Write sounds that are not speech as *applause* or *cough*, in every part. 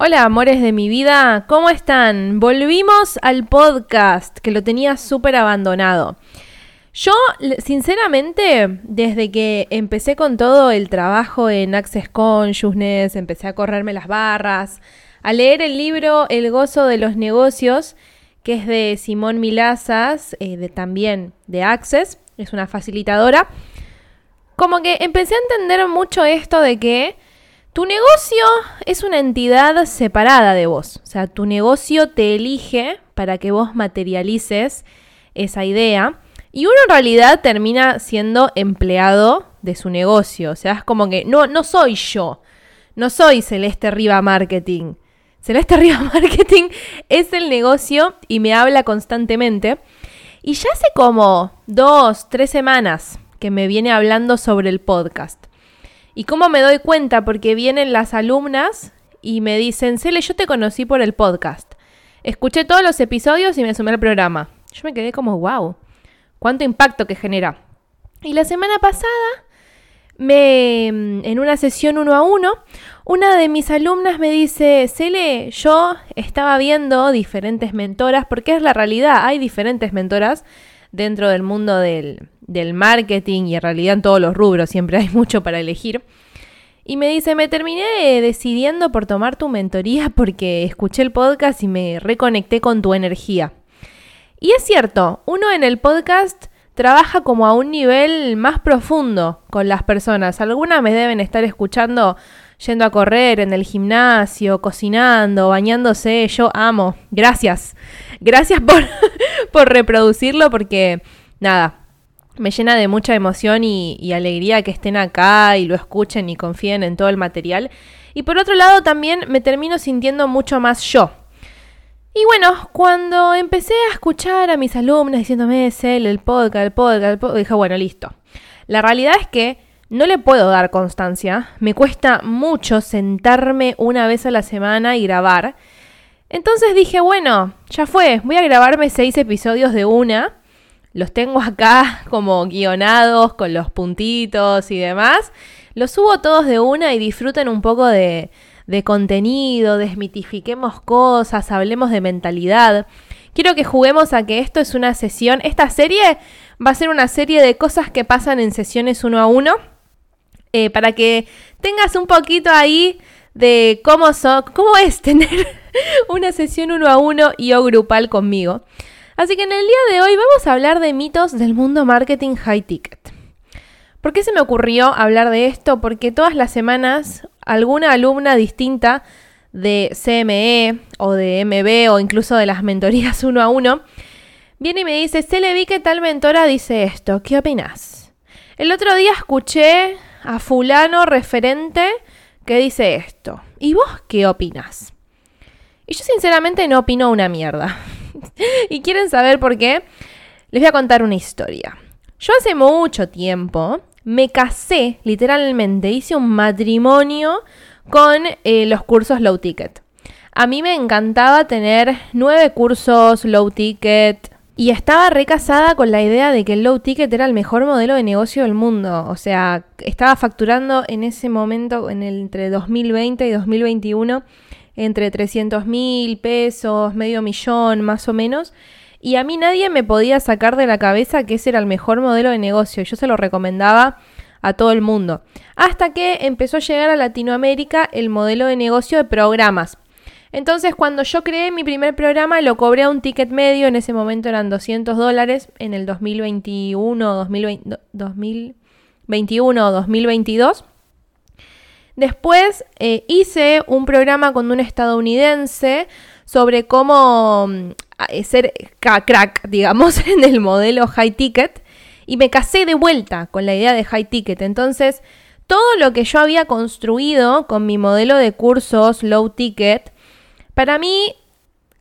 Hola, amores de mi vida, ¿cómo están? Volvimos al podcast que lo tenía súper abandonado. Yo, sinceramente, desde que empecé con todo el trabajo en Access Consciousness, empecé a correrme las barras, a leer el libro El gozo de los negocios, que es de Simón Milazas, eh, de, también de Access, es una facilitadora, como que empecé a entender mucho esto de que tu negocio es una entidad separada de vos. O sea, tu negocio te elige para que vos materialices esa idea. Y uno en realidad termina siendo empleado de su negocio. O sea, es como que no, no soy yo. No soy Celeste Riva Marketing. Celeste Riva *laughs* Marketing es el negocio y me habla constantemente. Y ya hace como dos, tres semanas que me viene hablando sobre el podcast. ¿Y cómo me doy cuenta? Porque vienen las alumnas y me dicen, Cele, yo te conocí por el podcast. Escuché todos los episodios y me sumé al programa. Yo me quedé como, wow, cuánto impacto que genera. Y la semana pasada, me, en una sesión uno a uno, una de mis alumnas me dice, Cele, yo estaba viendo diferentes mentoras, porque es la realidad, hay diferentes mentoras dentro del mundo del, del marketing y en realidad en todos los rubros siempre hay mucho para elegir. Y me dice, me terminé decidiendo por tomar tu mentoría porque escuché el podcast y me reconecté con tu energía. Y es cierto, uno en el podcast trabaja como a un nivel más profundo con las personas. Algunas me deben estar escuchando yendo a correr en el gimnasio, cocinando, bañándose. Yo amo. Gracias. Gracias por, *laughs* por reproducirlo porque, nada, me llena de mucha emoción y, alegría que estén acá y lo escuchen y confíen en todo el material. Y por otro lado también me termino sintiendo mucho más yo. Y bueno, cuando empecé a escuchar a mis alumnas diciéndome, es el, el podcast, el podcast, el podcast, dije, bueno, listo. La realidad es que no le puedo dar constancia, me cuesta mucho sentarme una vez a la semana y grabar. Entonces dije, bueno, ya fue, voy a grabarme seis episodios de una los tengo acá *laughs* como guionados con los puntitos y demás. Los subo todos de una y disfruten un poco de, de contenido, desmitifiquemos cosas, hablemos de mentalidad. Quiero que juguemos a que esto es una sesión. Esta serie va a ser una serie de cosas que pasan en sesiones uno a uno. Eh, para que tengas un poquito ahí de cómo, so, cómo es *laughs* tener *laughs* una sesión uno a uno y o grupal conmigo. Así que en el día de hoy vamos a hablar de mitos del mundo marketing high ticket. ¿Por qué se me ocurrió hablar de esto? Porque todas las semanas alguna alumna distinta de CME o de MB o incluso de las mentorías *laughs* uno a uno viene y me dice, se le vi que tal mentora dice esto, ¿qué opinas? El otro día escuché a fulano referente que dice esto. ¿Y vos qué opinas? Y yo sinceramente no opino una mierda. *laughs* y quieren saber por qué, les voy a contar una historia. Yo hace mucho tiempo me casé, literalmente, hice un matrimonio con eh, los cursos low ticket. A mí me encantaba tener nueve cursos low ticket y estaba recasada con la idea de que el low ticket era el mejor modelo de negocio del mundo. O sea, estaba facturando en ese momento, en entre 2020 y 2021, entre 300 mil pesos, medio millón más o menos. Y a mí nadie me podía sacar de la cabeza que ese era el mejor modelo de negocio. Yo se lo recomendaba a todo el mundo. Hasta que empezó a llegar a Latinoamérica el modelo de negocio de programas. Entonces cuando yo creé mi primer programa lo cobré a un ticket medio, en ese momento eran 200 dólares, en el 2021, 2020, 2021 o 2022. Después eh, hice un programa con un estadounidense sobre cómo mm, eh, ser crack, *laughs* digamos, en el modelo high ticket y me casé de vuelta con la idea de high ticket. Entonces, todo lo que yo había construido con mi modelo de cursos low ticket, para mí,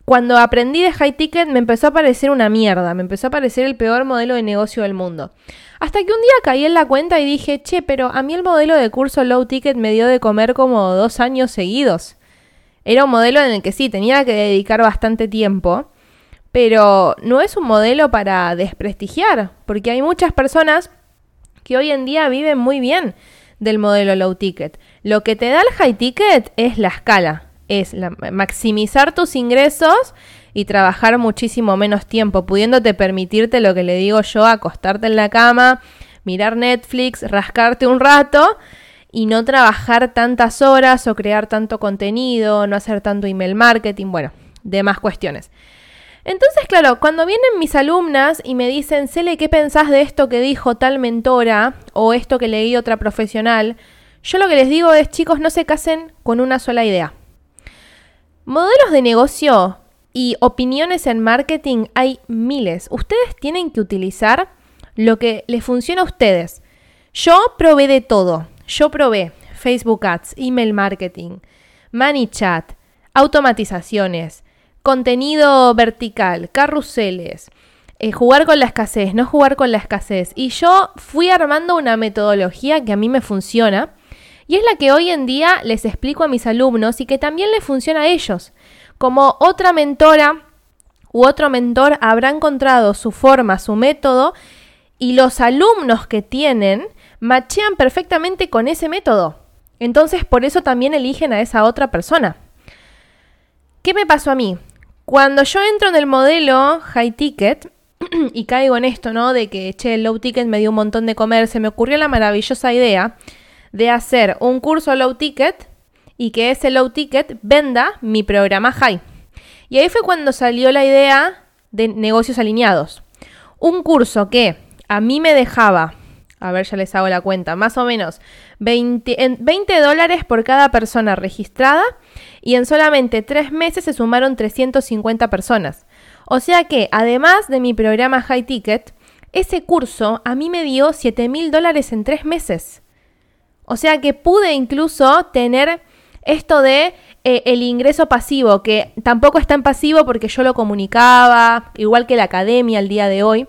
cuando aprendí de high ticket, me empezó a parecer una mierda, me empezó a parecer el peor modelo de negocio del mundo. Hasta que un día caí en la cuenta y dije, che, pero a mí el modelo de curso low ticket me dio de comer como dos años seguidos. Era un modelo en el que sí, tenía que dedicar bastante tiempo, pero no es un modelo para desprestigiar, porque hay muchas personas que hoy en día viven muy bien del modelo low ticket. Lo que te da el high ticket es la escala. Es maximizar tus ingresos y trabajar muchísimo menos tiempo, pudiéndote permitirte lo que le digo yo, acostarte en la cama, mirar Netflix, rascarte un rato y no trabajar tantas horas o crear tanto contenido, no hacer tanto email marketing, bueno, demás cuestiones. Entonces, claro, cuando vienen mis alumnas y me dicen, Cele, ¿qué pensás de esto que dijo tal mentora o esto que leí otra profesional? Yo lo que les digo es, chicos, no se casen con una sola idea. Modelos de negocio y opiniones en marketing hay miles. Ustedes tienen que utilizar lo que les funciona a ustedes. Yo probé de todo. Yo probé Facebook Ads, email marketing, ManyChat, automatizaciones, contenido vertical, carruseles, eh, jugar con la escasez, no jugar con la escasez. Y yo fui armando una metodología que a mí me funciona y es la que hoy en día les explico a mis alumnos y que también les funciona a ellos. Como otra mentora u otro mentor habrá encontrado su forma, su método y los alumnos que tienen machean perfectamente con ese método. Entonces por eso también eligen a esa otra persona. ¿Qué me pasó a mí? Cuando yo entro en el modelo high ticket *clears throat* y caigo en esto, ¿no? De que, che, el low ticket me dio un montón de comer, se me ocurrió la maravillosa idea de hacer un curso low ticket y que ese low ticket venda mi programa high. Y ahí fue cuando salió la idea de negocios alineados. Un curso que a mí me dejaba, a ver, ya les hago la cuenta, más o menos 20, 20 dólares por cada persona registrada y en solamente tres meses se sumaron 350 personas. O sea que, además de mi programa High Ticket, ese curso a mí me dio 7 mil dólares en tres meses. O sea que pude incluso tener esto de eh, el ingreso pasivo, que tampoco está en pasivo porque yo lo comunicaba, igual que la academia al día de hoy.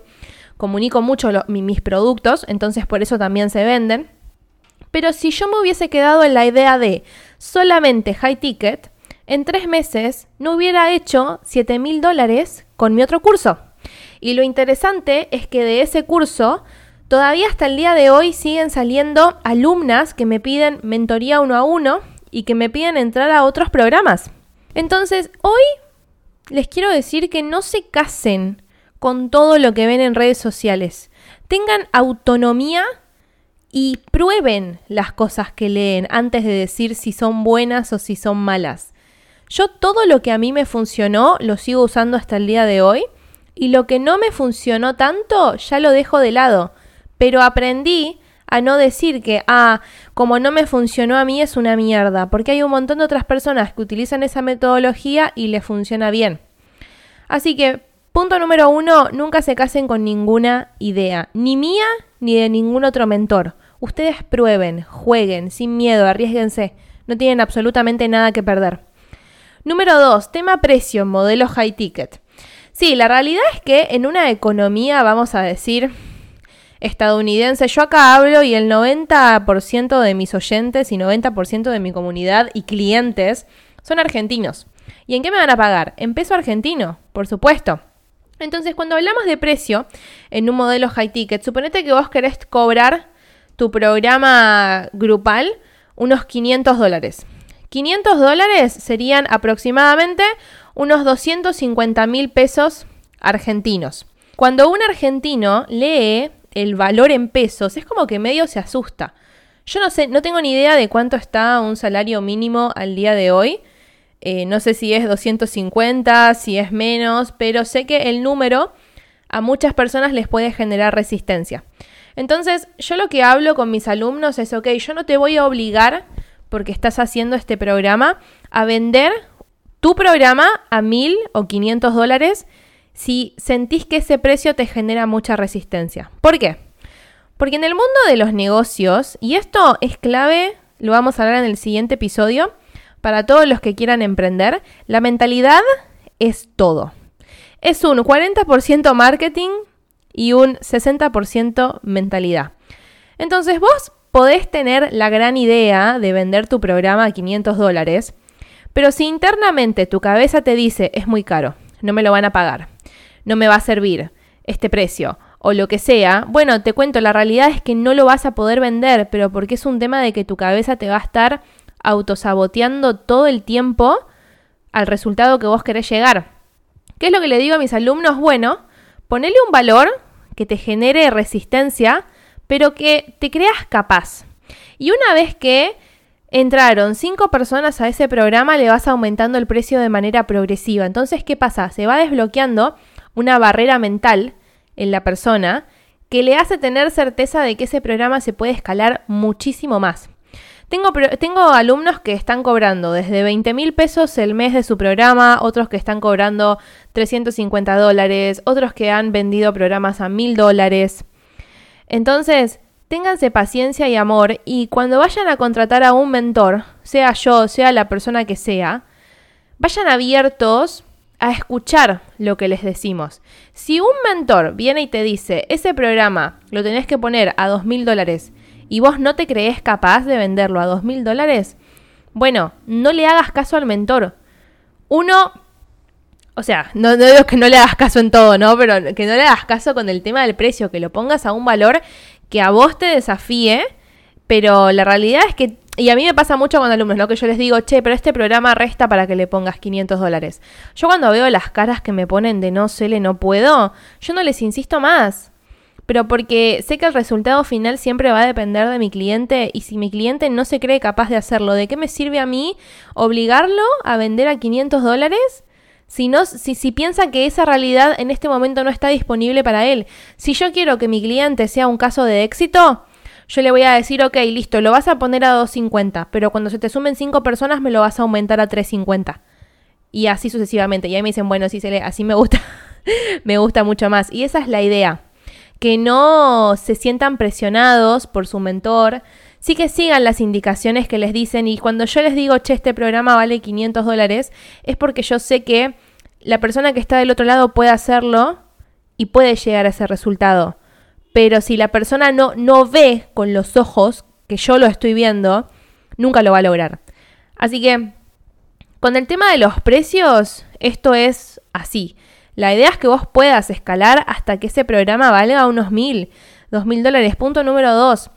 Comunico mucho mis productos, entonces por eso también se venden. Pero si yo me hubiese quedado en la idea de solamente high ticket, en tres meses no hubiera hecho 7 mil dólares con mi otro curso. Y lo interesante es que de ese curso, todavía hasta el día de hoy siguen saliendo alumnas que me piden mentoría uno a uno y que me piden entrar a otros programas. Entonces, hoy les quiero decir que no se casen con todo lo que ven en redes sociales. Tengan autonomía y prueben las cosas que leen antes de decir si son buenas o si son malas. Yo todo lo que a mí me funcionó lo sigo usando hasta el día de hoy y lo que no me funcionó tanto ya lo dejo de lado, pero aprendí a no decir que, ah, como no me funcionó a mí es una mierda, porque hay un montón de otras personas que utilizan esa metodología y les funciona bien. Así que, punto número uno, nunca se casen con ninguna idea, ni mía ni de ningún otro mentor. Ustedes prueben, jueguen, sin miedo, arriesguense. No tienen absolutamente nada que perder. Número 2. Tema precio, modelo high ticket. Sí, la realidad es que en una economía, vamos a decir, estadounidense, yo acá hablo y el 90% de mis oyentes y 90% de mi comunidad y clientes son argentinos. ¿Y en qué me van a pagar? En peso argentino, por supuesto. Entonces, cuando hablamos de precio en un modelo high ticket, suponete que vos querés cobrar tu programa grupal unos 500 dólares. 500 dólares serían aproximadamente unos 250 mil pesos argentinos. Cuando un argentino lee el valor en pesos, es como que medio se asusta. Yo no sé, no tengo ni idea de cuánto está un salario mínimo al día de hoy. Eh, no sé si es 250, si es menos, pero sé que el número a muchas personas les puede generar resistencia. Entonces, yo lo que hablo con mis alumnos es, ok, yo no te voy a obligar, porque estás haciendo este programa, a vender tu programa a mil o 500 dólares si sentís que ese precio te genera mucha resistencia. ¿Por qué? Porque en el mundo de los negocios, y esto es clave, lo vamos a hablar en el siguiente episodio, para todos los que quieran emprender, la mentalidad es todo. Es un 40% marketing, y un 60% mentalidad. Entonces vos podés tener la gran idea de vender tu programa a 500 dólares, pero si internamente tu cabeza te dice es muy caro, no me lo van a pagar, no me va a servir este precio o lo que sea, bueno, te cuento, la realidad es que no lo vas a poder vender, pero porque es un tema de que tu cabeza te va a estar autosaboteando todo el tiempo al resultado que vos querés llegar. ¿Qué es lo que le digo a mis alumnos? Bueno, ponele un valor que te genere resistencia, pero que te creas capaz. Y una vez que entraron cinco personas a ese programa, le vas aumentando el precio de manera progresiva. Entonces, ¿qué pasa? Se va desbloqueando una barrera mental en la persona que le hace tener certeza de que ese programa se puede escalar muchísimo más. Tengo, tengo alumnos que están cobrando desde 20 mil pesos el mes de su programa, otros que están cobrando 350 dólares, otros que han vendido programas a mil dólares. Entonces, ténganse paciencia y amor y cuando vayan a contratar a un mentor, sea yo, sea la persona que sea, vayan abiertos a escuchar lo que les decimos. Si un mentor viene y te dice, ese programa lo tenés que poner a dos mil dólares y vos no te crees capaz de venderlo a dos mil dólares, bueno, no le hagas caso al mentor. Uno, o sea, no, no digo que no le hagas caso en todo, ¿no? Pero que no le hagas caso con el tema del precio, que lo pongas a un valor que a vos te desafíe, pero la realidad es que, y a mí me pasa mucho con alumnos, ¿no? Que yo les digo, che, pero este programa resta para que le pongas 500 dólares. Yo cuando veo las caras que me ponen de no sé, le no puedo, yo no les insisto más pero porque sé que el resultado final siempre va a depender de mi cliente y si mi cliente no se cree capaz de hacerlo, ¿de qué me sirve a mí obligarlo a vender a 500 dólares? Si, no, si, si piensa que esa realidad en este momento no está disponible para él. Si yo quiero que mi cliente sea un caso de éxito, yo le voy a decir, ok, listo, lo vas a poner a 250, pero cuando se te sumen 5 personas me lo vas a aumentar a 350. Y así sucesivamente. Y ahí me dicen, bueno, sí, se le, así me gusta, *laughs* me gusta mucho más. Y esa es la idea que no se sientan presionados por su mentor, sí que sigan las indicaciones que les dicen y cuando yo les digo, che, este programa vale 500 dólares, es porque yo sé que la persona que está del otro lado puede hacerlo y puede llegar a ese resultado. Pero si la persona no, no ve con los ojos que yo lo estoy viendo, nunca lo va a lograr. Así que, con el tema de los precios, esto es así. La idea es que vos puedas escalar hasta que ese programa valga unos mil, dos mil dólares. Punto número dos.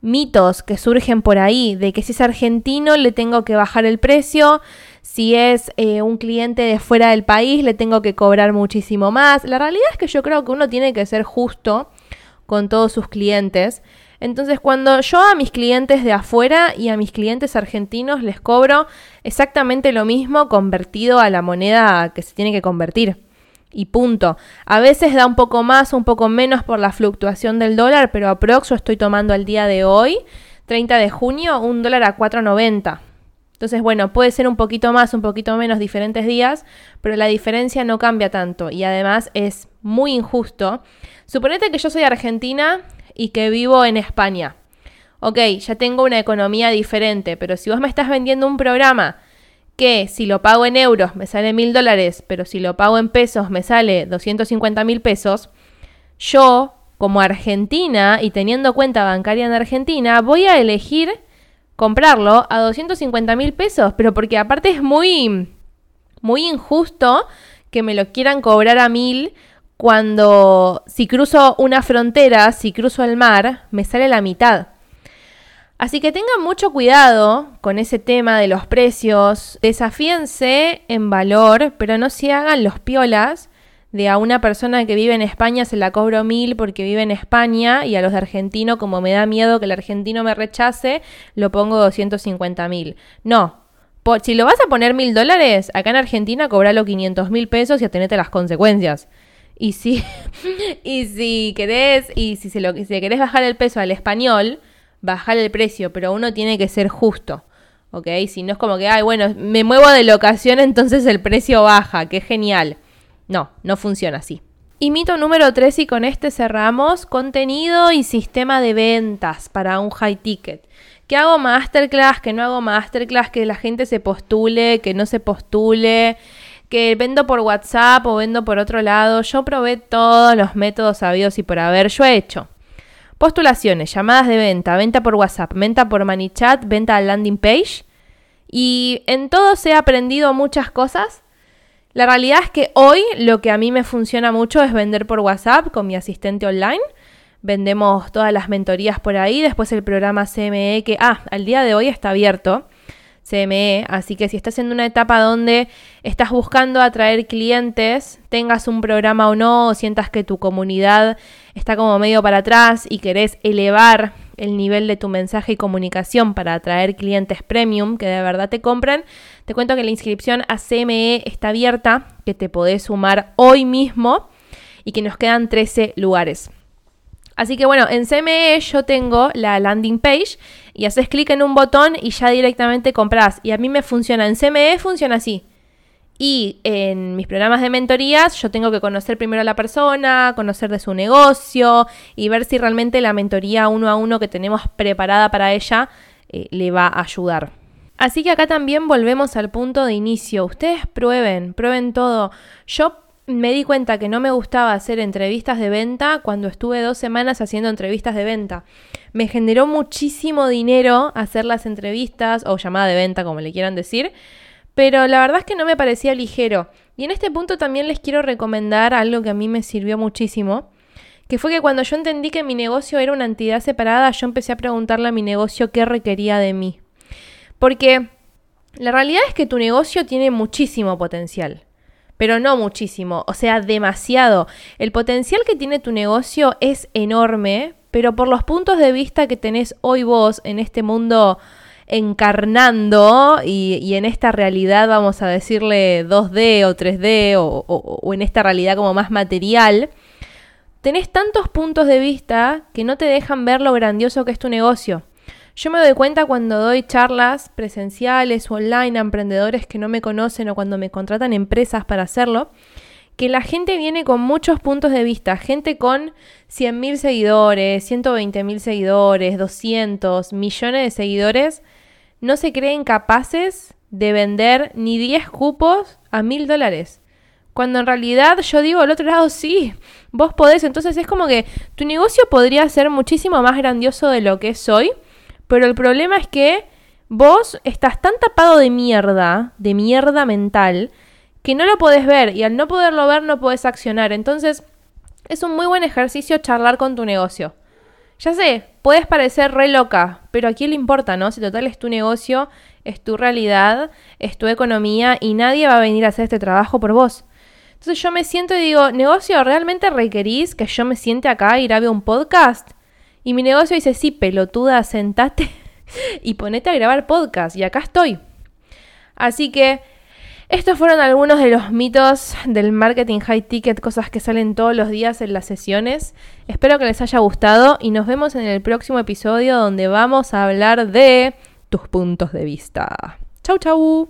Mitos que surgen por ahí de que si es argentino le tengo que bajar el precio, si es eh, un cliente de fuera del país le tengo que cobrar muchísimo más. La realidad es que yo creo que uno tiene que ser justo con todos sus clientes. Entonces, cuando yo a mis clientes de afuera y a mis clientes argentinos les cobro exactamente lo mismo convertido a la moneda que se tiene que convertir y punto. A veces da un poco más un poco menos por la fluctuación del dólar, pero aprox yo estoy tomando al día de hoy, 30 de junio, un dólar a 4.90. Entonces, bueno, puede ser un poquito más, un poquito menos diferentes días, pero la diferencia no cambia tanto y además es muy injusto. Suponete que yo soy argentina y que vivo en España. Ok, ya tengo una economía diferente, pero si vos me estás vendiendo un programa que si lo pago en euros me sale mil dólares, pero si lo pago en pesos me sale 250 mil pesos, yo, como argentina y teniendo cuenta bancaria en Argentina, voy a elegir comprarlo a 250 mil pesos, pero porque aparte es muy, muy injusto que me lo quieran cobrar a mil cuando si cruzo una frontera, si cruzo el mar, me sale la mitad. Así que tengan mucho cuidado con ese tema de los precios, desafíense en valor, pero no se hagan los piolas de a una persona que vive en España se la cobro mil porque vive en España y a los de argentino, como me da miedo que el argentino me rechace, lo pongo 250 mil. No. si lo vas a poner mil dólares, acá en Argentina cobralo 500 mil pesos y atenete las consecuencias. Y si, *laughs* y si querés, y si, se lo, si querés bajar el peso al español, bajar el precio, pero uno tiene que ser justo. ¿Ok? Si no es como que, ay, bueno, me muevo de locación, *laughs* entonces el precio baja, qué genial. No, no funciona así. Y mito número 3, y con este cerramos, contenido y sistema de ventas para un high ticket. Que hago masterclass, que no hago masterclass, que la gente se postule, que no se postule, que vendo por WhatsApp o vendo por otro lado. Yo probé todos los métodos sabidos y por haber, yo he hecho. Postulaciones, llamadas de venta, venta por WhatsApp, venta por ManyChat, venta al landing page. Y en todo se ha aprendido muchas cosas. La realidad es que hoy lo que a mí me funciona mucho es vender por WhatsApp con mi asistente online. Vendemos todas las mentorías por ahí. Después el programa CME que, ah, al día de hoy está abierto. CME, así que si estás en una etapa donde estás buscando atraer clientes, tengas un programa o no, o sientas que tu comunidad está como medio para atrás y querés elevar el nivel de tu mensaje y comunicación para atraer clientes premium que de verdad te compran, te cuento que la inscripción a CME está abierta, que te podés sumar hoy mismo y que nos quedan 13 lugares. Así que bueno, en CME yo tengo la landing page y haces clic en un botón y ya directamente compras. Y a mí me funciona. En CME funciona así. Y en mis programas de mentorías yo tengo que conocer primero a la persona, conocer de su negocio y ver si realmente la mentoría uno a uno que tenemos preparada para ella eh, le va a ayudar. Así que acá también volvemos al punto de inicio. Ustedes prueben, prueben todo. Yo me di cuenta que no me gustaba hacer entrevistas de venta cuando estuve dos semanas haciendo entrevistas de venta. Me generó muchísimo dinero hacer las entrevistas o llamada de venta, como le quieran decir, pero la verdad es que no me parecía ligero. Y en este punto también les quiero recomendar algo que a mí me sirvió muchísimo, que fue que cuando yo entendí que mi negocio era una entidad separada, yo empecé a preguntarle a mi negocio qué requería de mí. Porque la realidad es que tu negocio tiene muchísimo potencial pero no muchísimo, o sea, demasiado. El potencial que tiene tu negocio es enorme, pero por los puntos de vista que tenés hoy vos en este mundo encarnando y, en esta realidad, vamos a decirle 2D o 3D o, en esta realidad como más material, tenés tantos puntos de vista que no te dejan ver lo grandioso que es tu negocio. Yo me doy cuenta cuando doy charlas presenciales o online a emprendedores que no me conocen o cuando me contratan empresas para hacerlo, que la gente viene con muchos puntos de vista, gente con 100.000 seguidores, 120.000 seguidores, 200, millones de seguidores, no se creen capaces de vender ni 10 cupos a mil dólares. Cuando en realidad yo digo al otro lado, sí, vos podés. Entonces es como que tu negocio podría ser muchísimo más grandioso de lo que es pero el problema es que vos estás tan tapado de mierda, de mierda mental, que no lo podés ver y al no poderlo ver no podés accionar. Entonces, es un muy buen ejercicio charlar con tu negocio. Ya sé, puedes parecer re loca, pero a quién le importa, ¿no? Si total es tu negocio, es tu realidad, es tu economía y nadie va a venir a hacer este trabajo por vos. Entonces yo me siento y digo, negocio, ¿realmente requerís que yo me siente acá y grabe un podcast? Y mi negocio dice, sí, pelotuda, sentate *laughs* y ponete a grabar podcast. Y acá estoy. Así que estos fueron algunos de los mitos del marketing high ticket, cosas que salen todos los días en las sesiones. Espero que les haya gustado y nos vemos en el próximo episodio donde vamos a hablar de tus puntos de vista. Chau, chau.